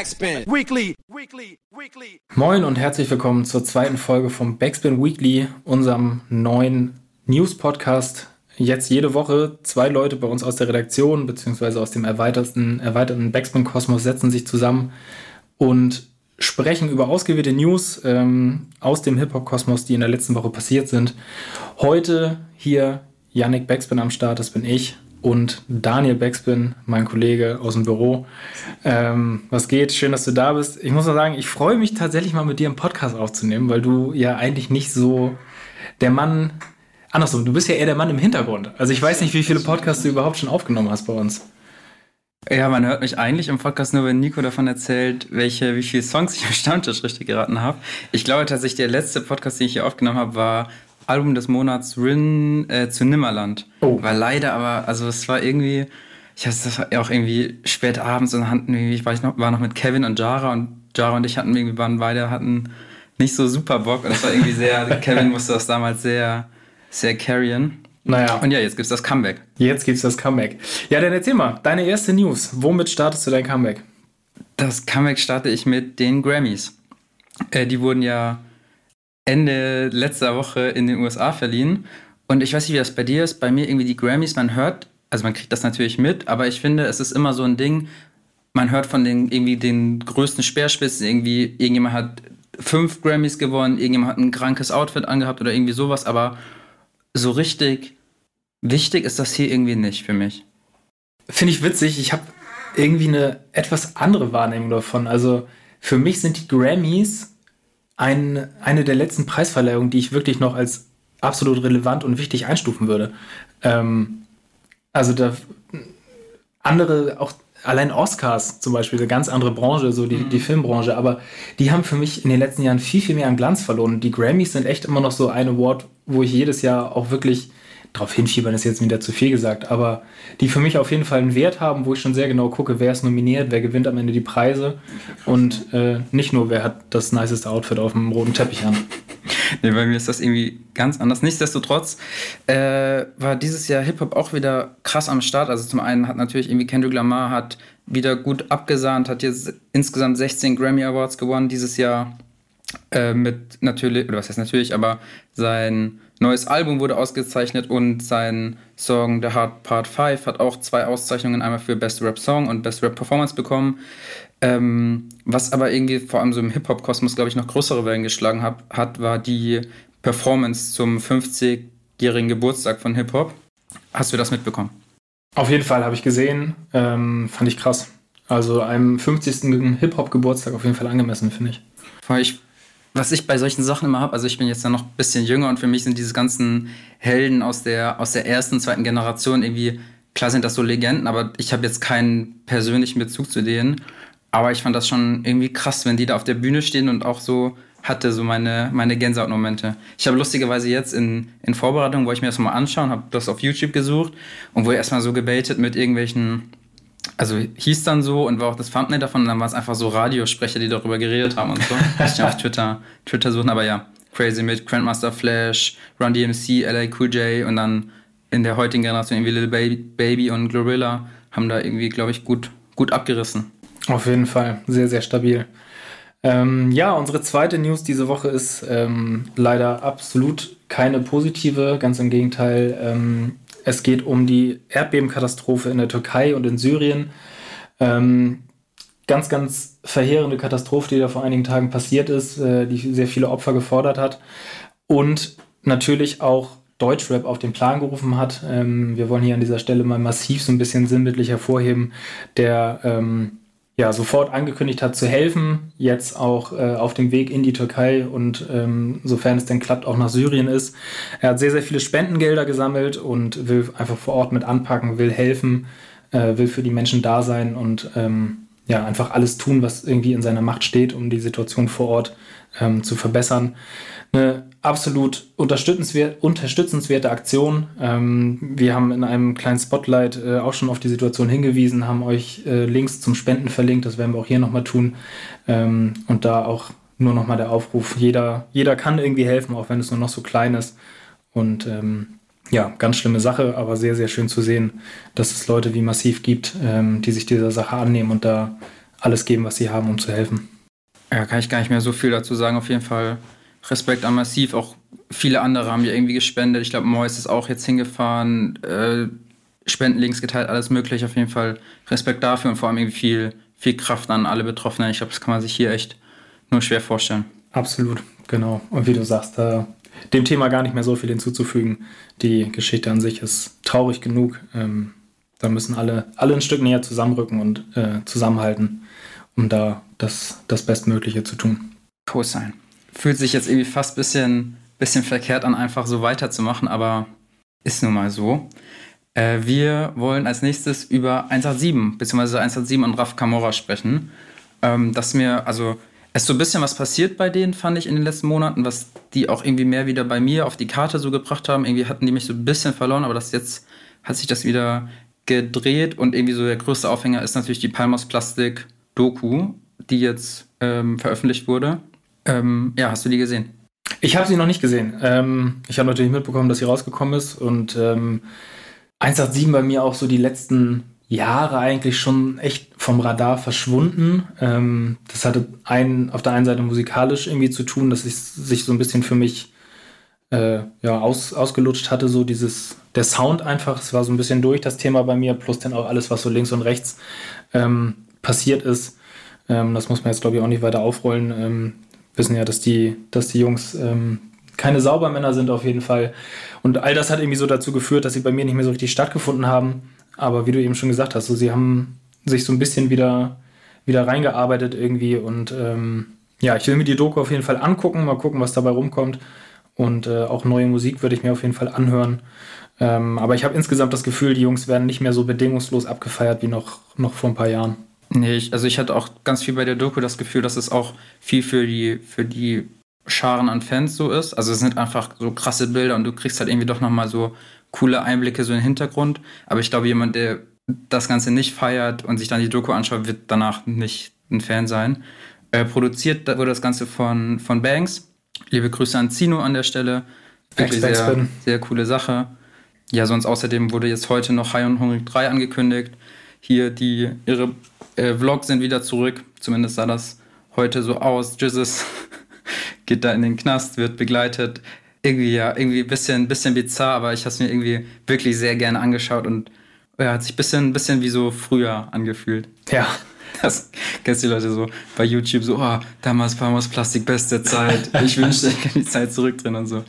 Backspin Weekly. Weekly. Weekly. Moin und herzlich willkommen zur zweiten Folge vom Backspin Weekly, unserem neuen News-Podcast. Jetzt jede Woche zwei Leute bei uns aus der Redaktion beziehungsweise aus dem erweiterten, erweiterten Backspin-Kosmos setzen sich zusammen und sprechen über ausgewählte News ähm, aus dem Hip-Hop-Kosmos, die in der letzten Woche passiert sind. Heute hier Yannick Backspin am Start, das bin ich und Daniel Beckspin, mein Kollege aus dem Büro. Ähm, was geht? Schön, dass du da bist. Ich muss mal sagen, ich freue mich tatsächlich mal mit dir einen Podcast aufzunehmen, weil du ja eigentlich nicht so der Mann, andersrum, du bist ja eher der Mann im Hintergrund. Also ich weiß nicht, wie viele Podcasts du überhaupt schon aufgenommen hast bei uns. Ja, man hört mich eigentlich im Podcast nur, wenn Nico davon erzählt, welche, wie viele Songs ich im Stammtisch richtig geraten habe. Ich glaube tatsächlich, der letzte Podcast, den ich hier aufgenommen habe, war Album des Monats Rin äh, zu Nimmerland. Oh. War leider aber, also es war irgendwie, ich hatte das auch irgendwie spät abends und hatten irgendwie, ich weiß noch, war noch mit Kevin und Jara und Jara und ich hatten irgendwie, waren beide, hatten nicht so super Bock und das war irgendwie sehr, Kevin musste das damals sehr, sehr carryen. Naja. Und ja, jetzt gibt's das Comeback. Jetzt gibt's das Comeback. Ja, dann erzähl mal, deine erste News. Womit startest du dein Comeback? Das Comeback starte ich mit den Grammys. Äh, die wurden ja Ende letzter Woche in den USA verliehen. Und ich weiß nicht, wie das bei dir ist. Bei mir irgendwie die Grammys, man hört, also man kriegt das natürlich mit, aber ich finde, es ist immer so ein Ding, man hört von den irgendwie den größten Speerspitzen, irgendwie, irgendjemand hat fünf Grammys gewonnen, irgendjemand hat ein krankes Outfit angehabt oder irgendwie sowas, aber so richtig wichtig ist das hier irgendwie nicht für mich. Finde ich witzig. Ich habe irgendwie eine etwas andere Wahrnehmung davon. Also für mich sind die Grammys ein, eine der letzten Preisverleihungen, die ich wirklich noch als absolut relevant und wichtig einstufen würde. Ähm, also da andere, auch allein Oscars zum Beispiel, eine ganz andere Branche, so die, mhm. die Filmbranche, aber die haben für mich in den letzten Jahren viel, viel mehr an Glanz verloren. Die Grammys sind echt immer noch so ein Award, wo ich jedes Jahr auch wirklich drauf hinfiebern ist jetzt wieder zu viel gesagt, aber die für mich auf jeden Fall einen Wert haben, wo ich schon sehr genau gucke, wer ist nominiert, wer gewinnt am Ende die Preise und äh, nicht nur, wer hat das niceste Outfit auf dem roten Teppich an. Nee, bei mir ist das irgendwie ganz anders. Nichtsdestotrotz äh, war dieses Jahr Hip-Hop auch wieder krass am Start. Also zum einen hat natürlich irgendwie Kendrick Lamar hat wieder gut abgesahnt, hat jetzt insgesamt 16 Grammy Awards gewonnen dieses Jahr. Äh, mit natürlich, oder was heißt natürlich, aber sein neues Album wurde ausgezeichnet und sein Song The Hard Part 5 hat auch zwei Auszeichnungen, einmal für Best Rap Song und Best Rap Performance bekommen. Ähm, was aber irgendwie vor allem so im Hip-Hop-Kosmos, glaube ich, noch größere Wellen geschlagen hat, hat war die Performance zum 50-jährigen Geburtstag von Hip-Hop. Hast du das mitbekommen? Auf jeden Fall habe ich gesehen. Ähm, fand ich krass. Also einem 50. Hip-Hop-Geburtstag auf jeden Fall angemessen, finde ich. Ich was ich bei solchen Sachen immer habe, also ich bin jetzt ja noch ein bisschen jünger und für mich sind diese ganzen Helden aus der, aus der ersten, zweiten Generation irgendwie, klar sind das so Legenden, aber ich habe jetzt keinen persönlichen Bezug zu denen. Aber ich fand das schon irgendwie krass, wenn die da auf der Bühne stehen und auch so hatte so meine, meine Gänsehautmomente. Ich habe lustigerweise jetzt in, in Vorbereitung, wo ich mir das mal anschauen, habe das auf YouTube gesucht und wurde erstmal so gebaitet mit irgendwelchen also hieß dann so und war auch das Thumbnail davon und dann war es einfach so Radiosprecher, die darüber geredet haben und so. ich auf Twitter, Twitter suchen, aber ja, crazy mit Grandmaster Flash, Run DMC, LA Cool J und dann in der heutigen Generation irgendwie Little Baby, Baby und Glorilla haben da irgendwie, glaube ich, gut, gut abgerissen. Auf jeden Fall, sehr, sehr stabil. Ähm, ja, unsere zweite News diese Woche ist ähm, leider absolut keine positive, ganz im Gegenteil. Ähm, es geht um die Erdbebenkatastrophe in der Türkei und in Syrien. Ähm, ganz, ganz verheerende Katastrophe, die da vor einigen Tagen passiert ist, äh, die sehr viele Opfer gefordert hat. Und natürlich auch Deutschrap auf den Plan gerufen hat. Ähm, wir wollen hier an dieser Stelle mal massiv so ein bisschen sinnbildlich hervorheben, der ähm, ja, sofort angekündigt hat zu helfen, jetzt auch äh, auf dem Weg in die Türkei und ähm, sofern es denn klappt, auch nach Syrien ist. Er hat sehr, sehr viele Spendengelder gesammelt und will einfach vor Ort mit anpacken, will helfen, äh, will für die Menschen da sein und ähm, ja, einfach alles tun, was irgendwie in seiner Macht steht, um die Situation vor Ort ähm, zu verbessern. Eine absolut unterstützenswert, unterstützenswerte Aktion. Ähm, wir haben in einem kleinen Spotlight äh, auch schon auf die Situation hingewiesen, haben euch äh, Links zum Spenden verlinkt, das werden wir auch hier nochmal tun. Ähm, und da auch nur nochmal der Aufruf, jeder, jeder kann irgendwie helfen, auch wenn es nur noch so klein ist. Und ähm, ja, ganz schlimme Sache, aber sehr, sehr schön zu sehen, dass es Leute wie Massiv gibt, ähm, die sich dieser Sache annehmen und da alles geben, was sie haben, um zu helfen. Ja, kann ich gar nicht mehr so viel dazu sagen. Auf jeden Fall Respekt an Massiv. Auch viele andere haben ja irgendwie gespendet. Ich glaube, Mois ist auch jetzt hingefahren. Äh, Spendenlinks geteilt, alles mögliche. Auf jeden Fall Respekt dafür und vor allem irgendwie viel, viel Kraft an alle Betroffenen. Ich glaube, das kann man sich hier echt nur schwer vorstellen. Absolut, genau. Und wie du sagst, da dem Thema gar nicht mehr so viel hinzuzufügen. Die Geschichte an sich ist traurig genug. Ähm, da müssen alle, alle ein Stück näher zusammenrücken und äh, zusammenhalten, um da das, das Bestmögliche zu tun. Co-Sign. Fühlt sich jetzt irgendwie fast ein bisschen, bisschen verkehrt an, einfach so weiterzumachen, aber ist nun mal so. Äh, wir wollen als nächstes über 187 bzw. 187 und Raf Kamora sprechen. Ähm, dass mir, also es so ein bisschen was passiert bei denen, fand ich in den letzten Monaten, was die auch irgendwie mehr wieder bei mir auf die Karte so gebracht haben. Irgendwie hatten die mich so ein bisschen verloren, aber das jetzt hat sich das wieder gedreht und irgendwie so der größte Aufhänger ist natürlich die Palmos Plastik Doku, die jetzt ähm, veröffentlicht wurde. Ähm, ja, hast du die gesehen? Ich habe sie noch nicht gesehen. Ähm, ich habe natürlich mitbekommen, dass sie rausgekommen ist und 187 ähm, bei mir auch so die letzten Jahre eigentlich schon echt vom Radar verschwunden. Ähm, das hatte ein, auf der einen Seite musikalisch irgendwie zu tun, dass es sich so ein bisschen für mich äh, ja, aus, ausgelutscht hatte, so dieses, der Sound einfach, es war so ein bisschen durch das Thema bei mir, plus dann auch alles, was so links und rechts ähm, passiert ist. Ähm, das muss man jetzt, glaube ich, auch nicht weiter aufrollen. Ähm, wissen ja, dass die, dass die Jungs ähm, keine Saubermänner sind auf jeden Fall. Und all das hat irgendwie so dazu geführt, dass sie bei mir nicht mehr so richtig stattgefunden haben. Aber wie du eben schon gesagt hast, so, sie haben sich so ein bisschen wieder, wieder reingearbeitet irgendwie. Und ähm, ja, ich will mir die Doku auf jeden Fall angucken, mal gucken, was dabei rumkommt. Und äh, auch neue Musik würde ich mir auf jeden Fall anhören. Ähm, aber ich habe insgesamt das Gefühl, die Jungs werden nicht mehr so bedingungslos abgefeiert wie noch, noch vor ein paar Jahren. Nee, ich, also ich hatte auch ganz viel bei der Doku das Gefühl, dass es auch viel für die, für die Scharen an Fans so ist. Also es sind einfach so krasse Bilder und du kriegst halt irgendwie doch nochmal so coole Einblicke so in den Hintergrund. Aber ich glaube, jemand, der das Ganze nicht feiert und sich dann die Doku anschaut, wird danach nicht ein Fan sein. Äh, produziert wurde das Ganze von, von Banks. Liebe Grüße an Zino an der Stelle. Wirklich sehr, sehr coole Sache. Ja, sonst außerdem wurde jetzt heute noch High und Hungrig 3 angekündigt. Hier die, ihre äh, Vlogs sind wieder zurück. Zumindest sah das heute so aus. Jesus geht da in den Knast, wird begleitet irgendwie ja, irgendwie ein bisschen, bisschen bizarr, aber ich habe es mir irgendwie wirklich sehr gerne angeschaut und ja, hat sich ein bisschen, bisschen wie so früher angefühlt. Ja. Das kennst du die Leute so bei YouTube so, oh, damals war Palmas Plastik beste Zeit. Ich wünschte, ich kann die Zeit zurück drin und so.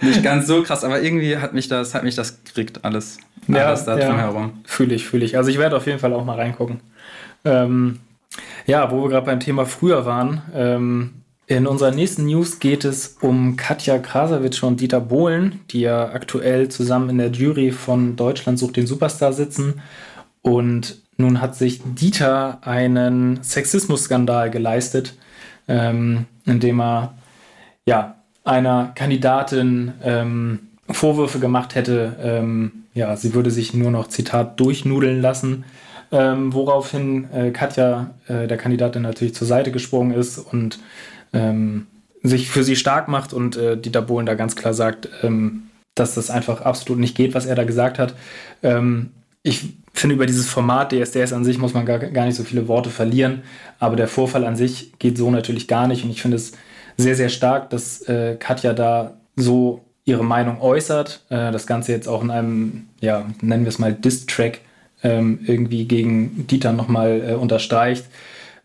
Nicht ganz so krass, aber irgendwie hat mich das, hat mich das gekriegt, alles. Ja, alles da ja. drumherum. Fühle ich, fühle ich. Also ich werde auf jeden Fall auch mal reingucken. Ähm, ja, wo wir gerade beim Thema früher waren, ähm, in unserer nächsten News geht es um Katja Krasavitsch und Dieter Bohlen, die ja aktuell zusammen in der Jury von Deutschland sucht den Superstar sitzen. Und nun hat sich Dieter einen Sexismus-Skandal geleistet, ähm, indem er ja, einer Kandidatin ähm, Vorwürfe gemacht hätte, ähm, ja, sie würde sich nur noch, Zitat, durchnudeln lassen. Ähm, woraufhin äh, Katja, äh, der Kandidatin, natürlich zur Seite gesprungen ist und ähm, sich für sie stark macht und äh, Dieter Bohlen da ganz klar sagt, ähm, dass das einfach absolut nicht geht, was er da gesagt hat. Ähm, ich finde, über dieses Format DSDS an sich muss man gar, gar nicht so viele Worte verlieren, aber der Vorfall an sich geht so natürlich gar nicht und ich finde es sehr, sehr stark, dass äh, Katja da so ihre Meinung äußert. Äh, das Ganze jetzt auch in einem, ja, nennen wir es mal Diss-Track ähm, irgendwie gegen Dieter nochmal äh, unterstreicht.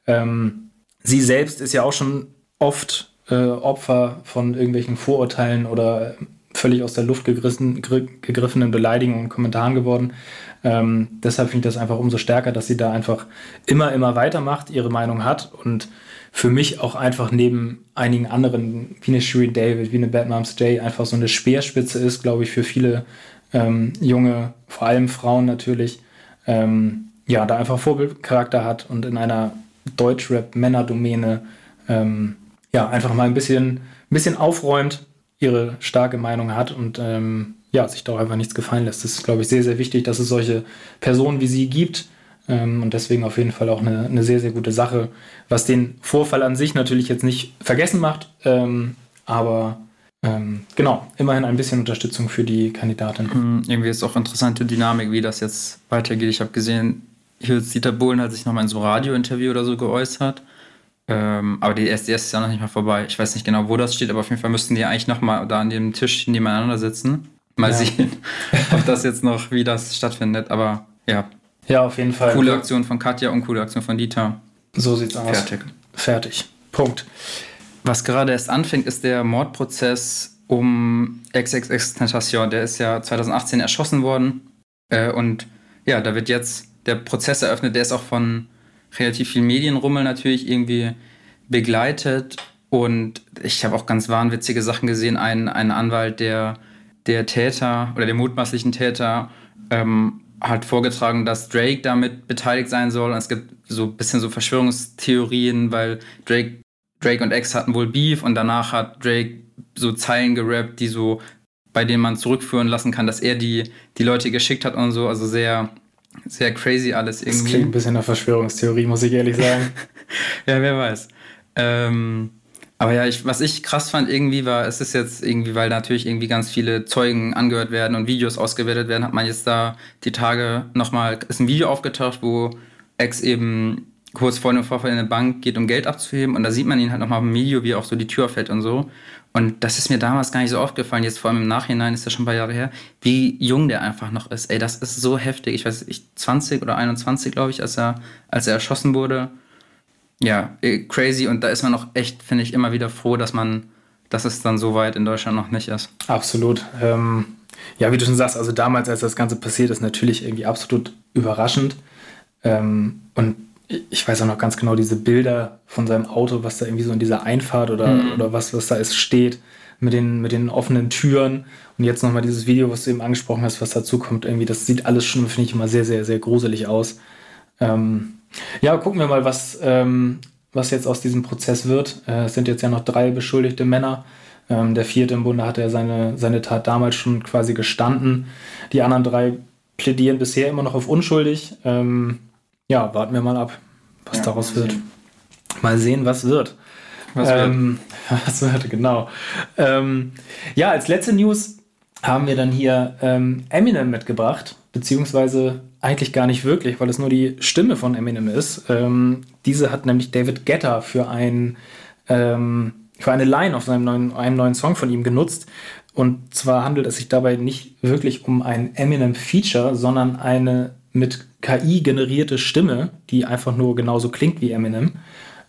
Ähm, sie selbst ist ja auch schon oft äh, Opfer von irgendwelchen Vorurteilen oder völlig aus der Luft gegriffen, gegriffenen Beleidigungen und Kommentaren geworden. Ähm, deshalb finde ich das einfach umso stärker, dass sie da einfach immer, immer weitermacht, ihre Meinung hat und für mich auch einfach neben einigen anderen, wie eine Shuri David, wie eine Bad Moms Day, einfach so eine Speerspitze ist, glaube ich, für viele ähm, junge, vor allem Frauen natürlich, ähm, ja, da einfach Vorbildcharakter hat und in einer Deutschrap-Männerdomäne ähm, ja, einfach mal ein bisschen, ein bisschen aufräumt, ihre starke Meinung hat und ähm, ja, sich da einfach nichts gefallen lässt. Das ist, glaube ich, sehr, sehr wichtig, dass es solche Personen wie sie gibt. Ähm, und deswegen auf jeden Fall auch eine, eine sehr, sehr gute Sache, was den Vorfall an sich natürlich jetzt nicht vergessen macht, ähm, aber ähm, genau, immerhin ein bisschen Unterstützung für die Kandidatin. Mhm, irgendwie ist auch interessante Dynamik, wie das jetzt weitergeht. Ich habe gesehen, Dieter Bohlen hat sich nochmal in so einem Radiointerview oder so geäußert. Ähm, aber die erste ist ja noch nicht mal vorbei. Ich weiß nicht genau, wo das steht, aber auf jeden Fall müssten die eigentlich nochmal da an dem Tisch nebeneinander sitzen. Mal ja. sehen, ob das jetzt noch, wie das stattfindet. Aber ja. Ja, auf jeden Fall. Coole Aktion von Katja und coole Aktion von Dieter. So sieht's aus. Fertig. Fertig. Punkt. Was gerade erst anfängt, ist der Mordprozess um XXX Tentation. Der ist ja 2018 erschossen worden. Äh, und ja, da wird jetzt der Prozess eröffnet. Der ist auch von relativ viel Medienrummel natürlich irgendwie begleitet. Und ich habe auch ganz wahnwitzige Sachen gesehen. Ein, ein Anwalt, der der Täter oder der mutmaßlichen Täter ähm, hat vorgetragen, dass Drake damit beteiligt sein soll. Und es gibt so ein bisschen so Verschwörungstheorien, weil Drake, Drake und X hatten wohl Beef und danach hat Drake so Zeilen gerappt, die so, bei denen man zurückführen lassen kann, dass er die, die Leute geschickt hat und so. Also sehr, sehr crazy alles irgendwie. Das klingt ein bisschen nach Verschwörungstheorie, muss ich ehrlich sagen. ja, wer weiß. Ähm, aber ja, ich, was ich krass fand irgendwie war, es ist jetzt irgendwie, weil natürlich irgendwie ganz viele Zeugen angehört werden und Videos ausgewertet werden, hat man jetzt da die Tage nochmal, ist ein Video aufgetaucht, wo Ex eben kurz vor dem Vorfall in eine Bank geht, um Geld abzuheben und da sieht man ihn halt nochmal im Video, wie auch so die Tür fällt und so. Und das ist mir damals gar nicht so aufgefallen, jetzt vor allem im Nachhinein ist das schon ein paar Jahre her, wie jung der einfach noch ist. Ey, das ist so heftig. Ich weiß nicht, 20 oder 21, glaube ich, als er, als er erschossen wurde ja, äh, crazy und da ist man auch echt, finde ich, immer wieder froh, dass man, dass es dann so weit in Deutschland noch nicht ist. Absolut. Ähm, ja, wie du schon sagst, also damals, als das Ganze passiert ist, natürlich irgendwie absolut überraschend. Ähm, und ich weiß auch noch ganz genau diese Bilder von seinem Auto, was da irgendwie so in dieser Einfahrt oder, mhm. oder was, was da ist, steht, mit den, mit den offenen Türen. Und jetzt nochmal dieses Video, was du eben angesprochen hast, was dazu kommt, irgendwie, das sieht alles schon, finde ich, immer sehr, sehr, sehr gruselig aus. Ähm, ja, gucken wir mal, was, ähm, was jetzt aus diesem Prozess wird. Äh, es sind jetzt ja noch drei beschuldigte Männer. Ähm, der vierte im Bunde hat ja seine, seine Tat damals schon quasi gestanden. Die anderen drei plädieren bisher immer noch auf unschuldig. Ähm, ja, warten wir mal ab, was ja, daraus wird. Mal sehen, was wird. Was wird. Ähm, was wird, genau. Ähm, ja, als letzte News haben wir dann hier ähm, Eminem mitgebracht, beziehungsweise eigentlich gar nicht wirklich, weil es nur die Stimme von Eminem ist. Ähm, diese hat nämlich David Guetta für, ein, ähm, für eine Line auf seinem neuen, einem neuen Song von ihm genutzt. Und zwar handelt es sich dabei nicht wirklich um ein Eminem-Feature, sondern eine mit KI generierte Stimme, die einfach nur genauso klingt wie Eminem.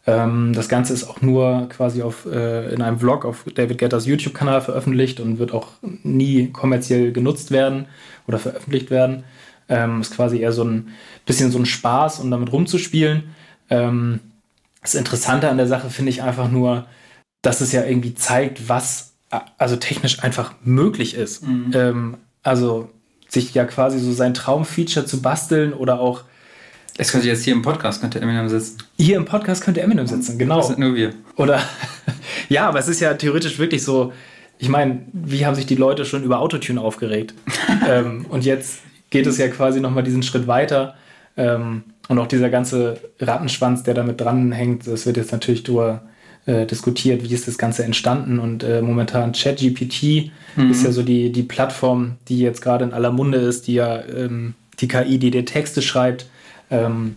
Ähm, das Ganze ist auch nur quasi auf, äh, in einem Vlog auf David Guettas YouTube-Kanal veröffentlicht und wird auch nie kommerziell genutzt werden oder veröffentlicht werden. Ähm, ist quasi eher so ein bisschen so ein Spaß, um damit rumzuspielen. Ähm, das Interessante an der Sache finde ich einfach nur, dass es ja irgendwie zeigt, was also technisch einfach möglich ist. Mhm. Ähm, also sich ja quasi so sein Traumfeature zu basteln oder auch. Es könnte jetzt hier im Podcast könnte Eminem sitzen. Hier im Podcast könnte Eminem sitzen, genau. Das sind nur wir. Oder ja, aber es ist ja theoretisch wirklich so. Ich meine, wie haben sich die Leute schon über Autotune aufgeregt? ähm, und jetzt geht es ja quasi nochmal diesen Schritt weiter. Ähm, und auch dieser ganze Rattenschwanz, der damit dranhängt, das wird jetzt natürlich darüber äh, diskutiert, wie ist das Ganze entstanden. Und äh, momentan ChatGPT mhm. ist ja so die, die Plattform, die jetzt gerade in aller Munde ist, die ja ähm, die KI, die dir Texte schreibt. Ähm,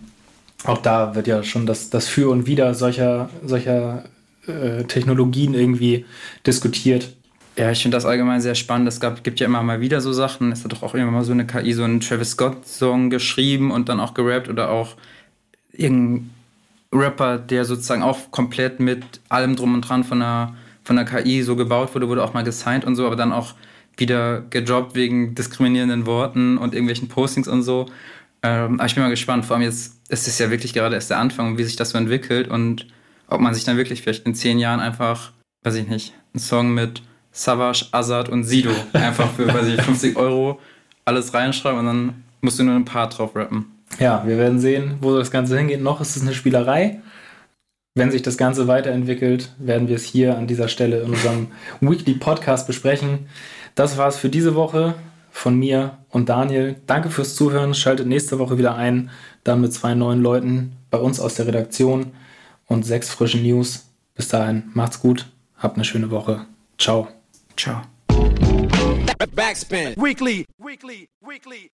auch da wird ja schon das, das Für und Wider solcher, solcher äh, Technologien irgendwie diskutiert. Ja, ich finde das allgemein sehr spannend. Es gab, gibt ja immer mal wieder so Sachen. Es hat doch auch immer mal so eine KI, so einen Travis Scott-Song geschrieben und dann auch gerappt oder auch irgendein Rapper, der sozusagen auch komplett mit allem drum und dran von der, von der KI so gebaut wurde, wurde auch mal gesigned und so, aber dann auch wieder gedroppt wegen diskriminierenden Worten und irgendwelchen Postings und so. Ähm, aber ich bin mal gespannt. Vor allem jetzt ist es ja wirklich gerade erst der Anfang, wie sich das so entwickelt und ob man sich dann wirklich vielleicht in zehn Jahren einfach, weiß ich nicht, einen Song mit Savage, Azad und Sido. Einfach für, weiß ich, 50 Euro alles reinschreiben und dann musst du nur ein paar drauf rappen. Ja, wir werden sehen, wo das Ganze hingeht. Noch ist es eine Spielerei. Wenn sich das Ganze weiterentwickelt, werden wir es hier an dieser Stelle in unserem Weekly Podcast besprechen. Das war es für diese Woche von mir und Daniel. Danke fürs Zuhören. Schaltet nächste Woche wieder ein, dann mit zwei neuen Leuten bei uns aus der Redaktion und sechs frischen News. Bis dahin, macht's gut, habt eine schöne Woche. Ciao. Ciao. Backspin. Weekly. Weekly. Weekly.